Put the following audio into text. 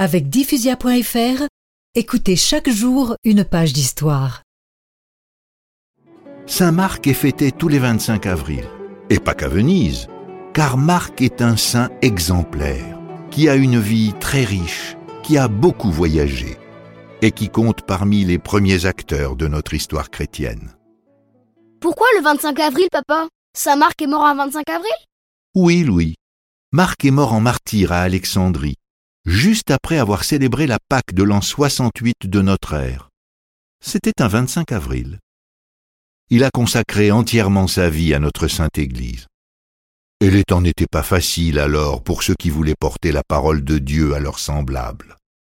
Avec diffusia.fr, écoutez chaque jour une page d'histoire. Saint Marc est fêté tous les 25 avril. Et pas qu'à Venise, car Marc est un saint exemplaire, qui a une vie très riche, qui a beaucoup voyagé, et qui compte parmi les premiers acteurs de notre histoire chrétienne. Pourquoi le 25 avril, papa? Saint Marc est mort un 25 avril? Oui, Louis. Marc est mort en martyr à Alexandrie, juste après avoir célébré la Pâque de l'an 68 de notre ère. C'était un 25 avril. Il a consacré entièrement sa vie à notre Sainte Église. Et les temps n'étaient pas faciles alors pour ceux qui voulaient porter la parole de Dieu à leurs semblables.